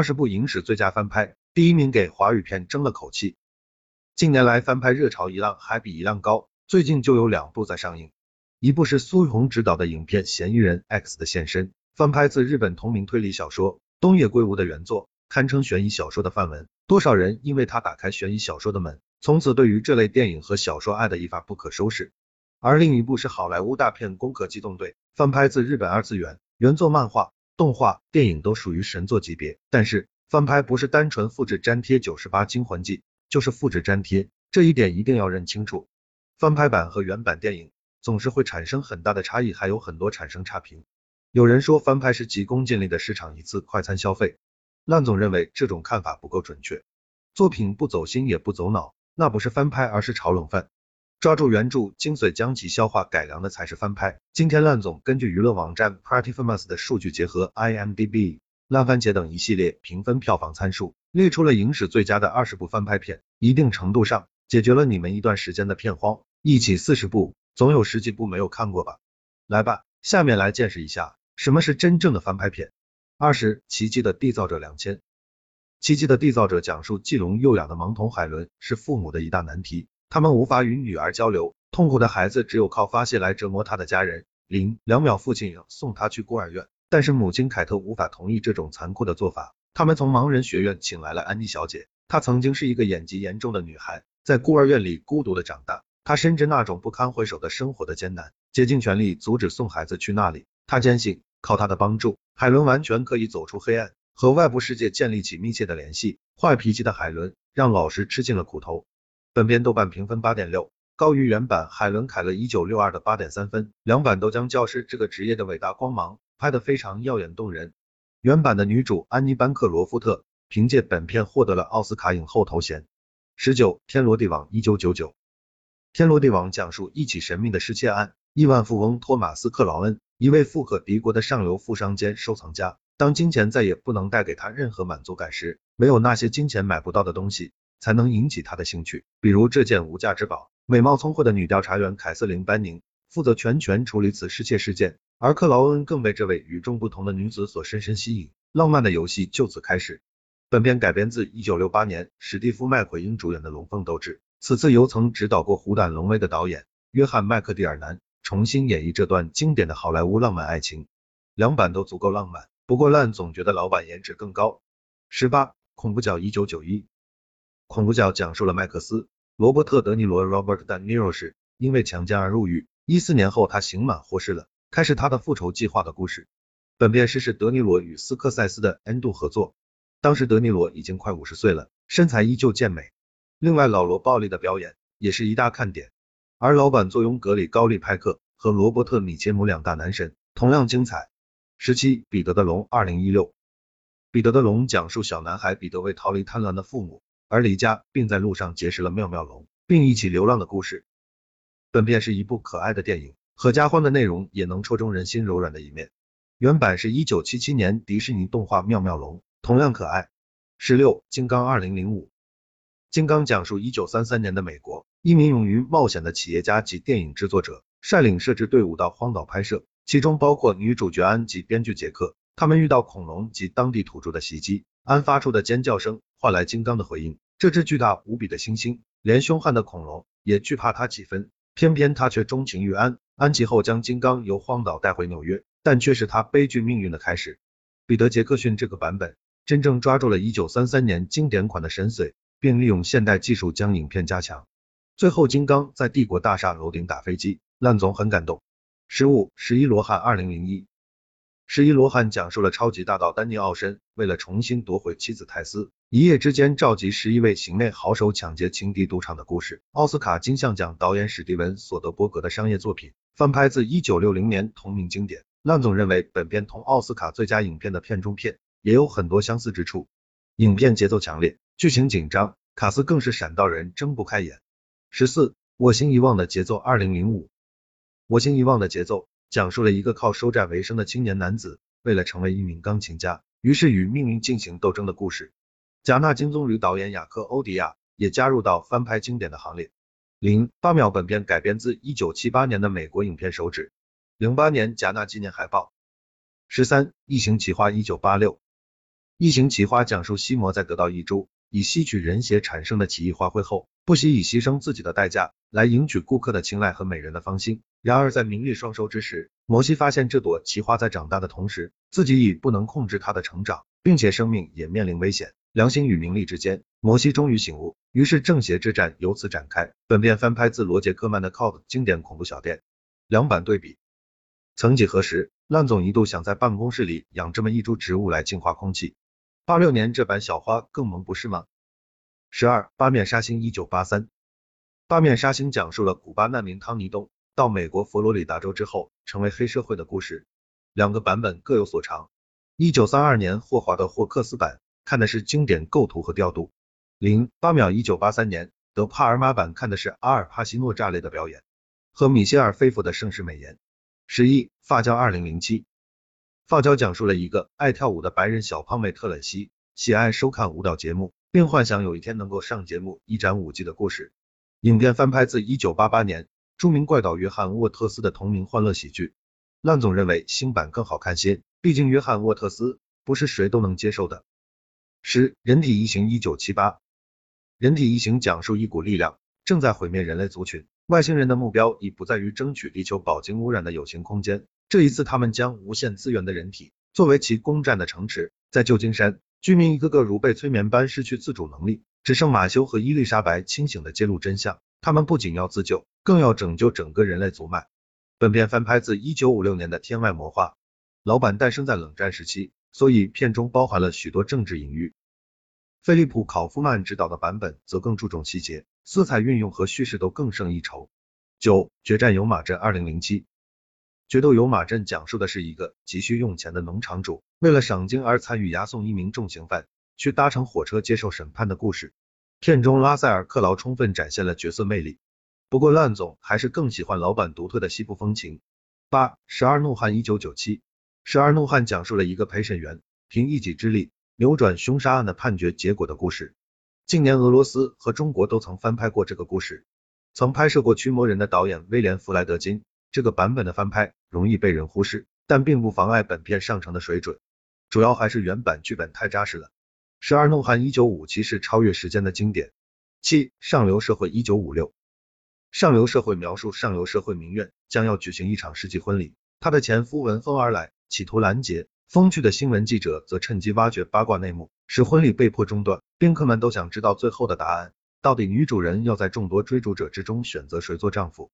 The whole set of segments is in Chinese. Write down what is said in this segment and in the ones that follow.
二十部影史最佳翻拍，第一名给华语片争了口气。近年来翻拍热潮一浪还比一浪高，最近就有两部在上映，一部是苏玉红执导的影片《嫌疑人 X 的现身》，翻拍自日本同名推理小说东野圭吾的原作，堪称悬疑小说的范文，多少人因为他打开悬疑小说的门，从此对于这类电影和小说爱的一发不可收拾。而另一部是好莱坞大片《攻壳机动队》，翻拍自日本二次元，原作漫画、动画、电影都属于神作级别。但是翻拍不是单纯复制粘贴《九十八惊魂记》，就是复制粘贴，这一点一定要认清楚。翻拍版和原版电影总是会产生很大的差异，还有很多产生差评。有人说翻拍是急功近利的市场一次快餐消费，烂总认为这种看法不够准确。作品不走心也不走脑，那不是翻拍，而是炒冷饭。抓住原著精髓，将其消化改良的才是翻拍。今天烂总根据娱乐网站 Partyfamous 的数据，结合 IMDB、烂番茄等一系列评分票房参数，列出了影史最佳的二十部翻拍片，一定程度上解决了你们一段时间的片荒。一起四十部，总有十几部没有看过吧？来吧，下面来见识一下什么是真正的翻拍片。二十，奇迹的缔造者两千。奇迹的缔造者讲述既聋又哑的盲童海伦是父母的一大难题。他们无法与女儿交流，痛苦的孩子只有靠发泄来折磨他的家人。零两秒，父亲送他去孤儿院，但是母亲凯特无法同意这种残酷的做法。他们从盲人学院请来了安妮小姐，她曾经是一个眼疾严重的女孩，在孤儿院里孤独的长大。她深知那种不堪回首的生活的艰难，竭尽全力阻止送孩子去那里。她坚信，靠她的帮助，海伦完全可以走出黑暗，和外部世界建立起密切的联系。坏脾气的海伦让老师吃尽了苦头。本片豆瓣评分八点六，高于原版海伦凯勒一九六二的八点三分。两版都将教师这个职业的伟大光芒拍得非常耀眼动人。原版的女主安妮班克罗夫特凭借本片获得了奥斯卡影后头衔。十九，天罗地网一九九九，天罗地网讲述一起神秘的失窃案。亿万富翁托马斯克劳恩，一位富可敌国的上流富商兼收藏家，当金钱再也不能带给他任何满足感时，没有那些金钱买不到的东西。才能引起他的兴趣，比如这件无价之宝。美貌聪慧的女调查员凯瑟琳·班宁负责全权处理此失窃事件，而克劳恩更被这位与众不同的女子所深深吸引，浪漫的游戏就此开始。本片改编自1968年史蒂夫·麦奎因主演的《龙凤斗智》，此次由曾指导过《虎胆龙威》的导演约翰·麦克蒂尔南重新演绎这段经典的好莱坞浪漫爱情，两版都足够浪漫，不过烂总觉得老版颜值更高。十八，恐怖角1991。恐怖角讲述了麦克斯·罗伯特·德尼罗 （Robert De Niro） 时因为强奸而入狱，一四年后他刑满获释了，开始他的复仇计划的故事。本片是是德尼罗与斯科塞斯的《N 度合作，当时德尼罗已经快五十岁了，身材依旧健美。另外老罗暴力的表演也是一大看点，而老板坐拥格里高利·派克和罗伯特·米切姆两大男神，同样精彩。十七，彼得的龙，二零一六，彼得的龙讲述小男孩彼得为逃离贪婪的父母。而离家，并在路上结识了妙妙龙，并一起流浪的故事。本片是一部可爱的电影，合家欢的内容也能戳中人心柔软的一面。原版是一九七七年迪士尼动画妙妙龙，同样可爱。十六，金刚二零零五，金刚讲述一九三三年的美国，一名勇于冒险的企业家及电影制作者，率领摄制队伍到荒岛拍摄，其中包括女主角安及编剧杰克。他们遇到恐龙及当地土著的袭击，安发出的尖叫声。换来金刚的回应，这只巨大无比的猩猩，连凶悍的恐龙也惧怕它几分。偏偏他却钟情于安，安其后将金刚由荒岛带回纽约，但却是他悲剧命运的开始。彼得杰克逊这个版本真正抓住了1933年经典款的神髓，并利用现代技术将影片加强。最后金刚在帝国大厦楼顶打飞机，烂总很感动。失误，十一罗汉2001。十一罗汉讲述了超级大盗丹尼奥申为了重新夺回妻子泰斯，一夜之间召集十一位行内好手抢劫情敌赌场的故事。奥斯卡金像奖导演史蒂文·索德伯格的商业作品，翻拍自一九六零年同名经典。烂总认为本片同奥斯卡最佳影片的片中片也有很多相似之处。影片节奏强烈，剧情紧张，卡斯更是闪到人睁不开眼。十四，我心遗忘的节奏。二零零五，我心遗忘的节奏。讲述了一个靠收债为生的青年男子，为了成为一名钢琴家，于是与命运进行斗争的故事。贾纳金棕榈导演雅克欧迪亚也加入到翻拍经典的行列。零八秒，本片改编自一九七八年的美国影片《手指》。零八年贾纳纪念海报。十三，异形企划一九八六。异形奇花讲述西魔在得到一株以吸取人血产生的奇异花卉后，不惜以牺牲自己的代价来赢取顾客的青睐和美人的芳心。然而在名利双收之时，摩西发现这朵奇花在长大的同时，自己已不能控制它的成长，并且生命也面临危险。良心与名利之间，摩西终于醒悟，于是正邪之战由此展开。本片翻拍自罗杰克曼的《Cult》经典恐怖小店，两版对比。曾几何时，烂总一度想在办公室里养这么一株植物来净化空气。八六年这版小花更萌不是吗？十二八面杀星一九八三，八面杀星讲述了古巴难民汤尼东到美国佛罗里达州之后成为黑社会的故事。两个版本各有所长。一九三二年霍华德霍克斯版看的是经典构图和调度。零八秒一九八三年德帕尔马版看的是阿尔帕西诺炸裂的表演和米歇尔菲佛的盛世美颜。十一发胶二零零七。发胶讲述了一个爱跳舞的白人小胖妹特蕾西，喜爱收看舞蹈节目，并幻想有一天能够上节目一展舞技的故事。影片翻拍自一九八八年著名怪导约翰沃特斯的同名欢乐喜剧。烂总认为新版更好看些，毕竟约翰沃特斯不是谁都能接受的。十人体异形一九七八，人体异形讲述一股力量正在毁灭人类族群，外星人的目标已不在于争取地球饱经污染的有形空间。这一次，他们将无限资源的人体作为其攻占的城池。在旧金山，居民一个个如被催眠般失去自主能力，只剩马修和伊丽莎白清醒的揭露真相。他们不仅要自救，更要拯救整个人类族脉。本片翻拍自一九五六年的《天外魔化》，老版诞生在冷战时期，所以片中包含了许多政治隐喻。菲利普·考夫曼执导的版本则更注重细节，色彩运用和叙事都更胜一筹。九决战有马镇二零零七。决斗有马镇讲述的是一个急需用钱的农场主，为了赏金而参与押送一名重刑犯去搭乘火车接受审判的故事。片中拉塞尔·克劳充分展现了角色魅力，不过烂总还是更喜欢老版独特的西部风情。八十二怒汉一九九七，十二怒汉讲述了一个陪审员凭一己之力扭转凶杀案的判决结果的故事。近年俄罗斯和中国都曾翻拍过这个故事，曾拍摄过驱魔人的导演威廉·弗莱德金。这个版本的翻拍容易被人忽视，但并不妨碍本片上乘的水准，主要还是原版剧本太扎实了。十二怒汉一九五七是超越时间的经典。七上流社会一九五六，上流社会描述上流社会名媛将要举行一场世纪婚礼，她的前夫闻风而来，企图拦截，风趣的新闻记者则趁机挖掘八卦内幕，使婚礼被迫中断。宾客们都想知道最后的答案，到底女主人要在众多追逐者之中选择谁做丈夫？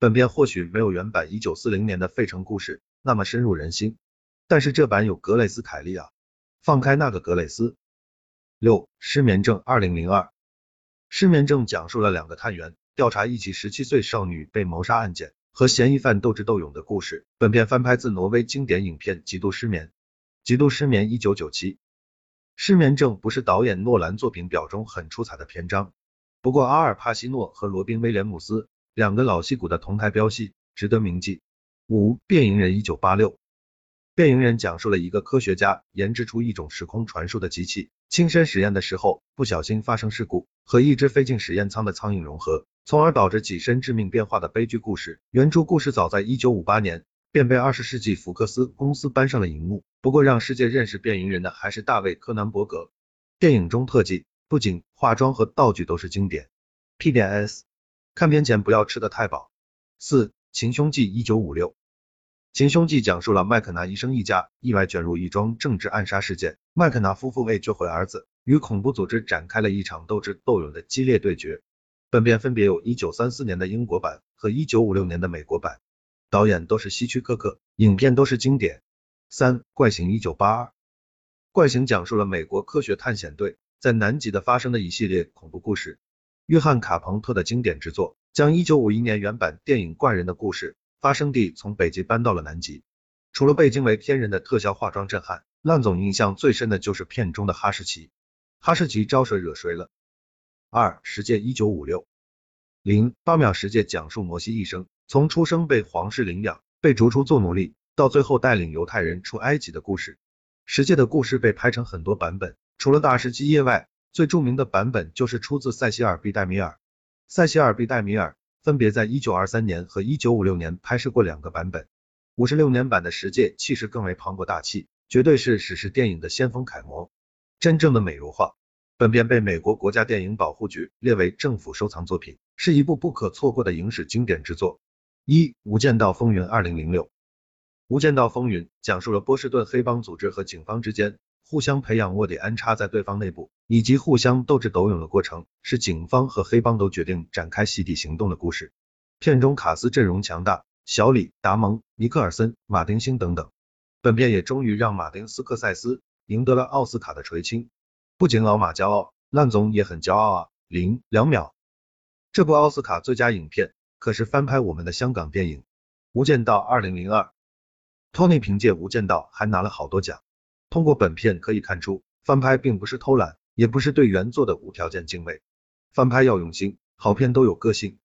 本片或许没有原版一九四零年的费城故事那么深入人心，但是这版有格蕾斯凯利啊，放开那个格蕾斯。六失眠症二零零二，失眠症讲述了两个探员调查一起十七岁少女被谋杀案件和嫌疑犯斗智斗勇的故事。本片翻拍自挪威经典影片《极度失眠》，《极度失眠》一九九七，失眠症不是导演诺兰作品表中很出彩的篇章，不过阿尔帕西诺和罗宾威廉姆斯。两个老戏骨的同台飙戏，值得铭记。五变蝇人一九八六，变蝇人讲述了一个科学家研制出一种时空传输的机器，亲身实验的时候不小心发生事故，和一只飞进实验舱的苍蝇融合，从而导致己身致命变化的悲剧故事。原著故事早在一九五八年便被二十世纪福克斯公司搬上了荧幕，不过让世界认识变蝇人的还是大卫柯南伯格。电影中特技、不仅、化妆和道具都是经典。P 点 S。看片前不要吃的太饱。四，秦凶记一九五六，秦凶记讲述了麦肯纳医生一家意外卷入一桩政治暗杀事件，麦肯纳夫妇为救回儿子，与恐怖组织展开了一场斗智斗勇的激烈对决。本片分别有一九三四年的英国版和一九五六年的美国版，导演都是希区柯克，影片都是经典。三，怪形一九八二，怪形讲述了美国科学探险队在南极的发生的一系列恐怖故事。约翰卡彭特的经典之作，将一九五一年原版电影《怪人的故事》发生地从北极搬到了南极。除了被惊为天人的特效化妆震撼，烂总印象最深的就是片中的哈士奇。哈士奇招谁惹谁了？二十诫一九五六零八秒十诫讲述摩西一生，从出生被皇室领养，被逐出做奴隶，到最后带领犹太人出埃及的故事。十诫的故事被拍成很多版本，除了大师基业外。最著名的版本就是出自塞西尔·毕戴米尔。塞西尔·毕戴米尔分别在一九二三年和一九五六年拍摄过两个版本。五十六年版的十诫气势更为磅礴大气，绝对是史诗电影的先锋楷模，真正的美如画。本片被美国国家电影保护局列为政府收藏作品，是一部不可错过的影史经典之作。一《无间道风云》二零零六，《无间道风云》讲述了波士顿黑帮组织和警方之间互相培养卧底、安插在对方内部，以及互相斗智斗勇的过程，是警方和黑帮都决定展开洗底行动的故事。片中卡斯阵容强大，小李、达蒙、尼克尔森、马丁星等等。本片也终于让马丁斯科塞斯赢得了奥斯卡的垂青。不仅老马骄傲，烂总也很骄傲啊！零两秒，这部奥斯卡最佳影片可是翻拍我们的香港电影《无间道》二零零二。Tony 凭借《无间道》还拿了好多奖。通过本片可以看出，翻拍并不是偷懒，也不是对原作的无条件敬畏。翻拍要用心，好片都有个性，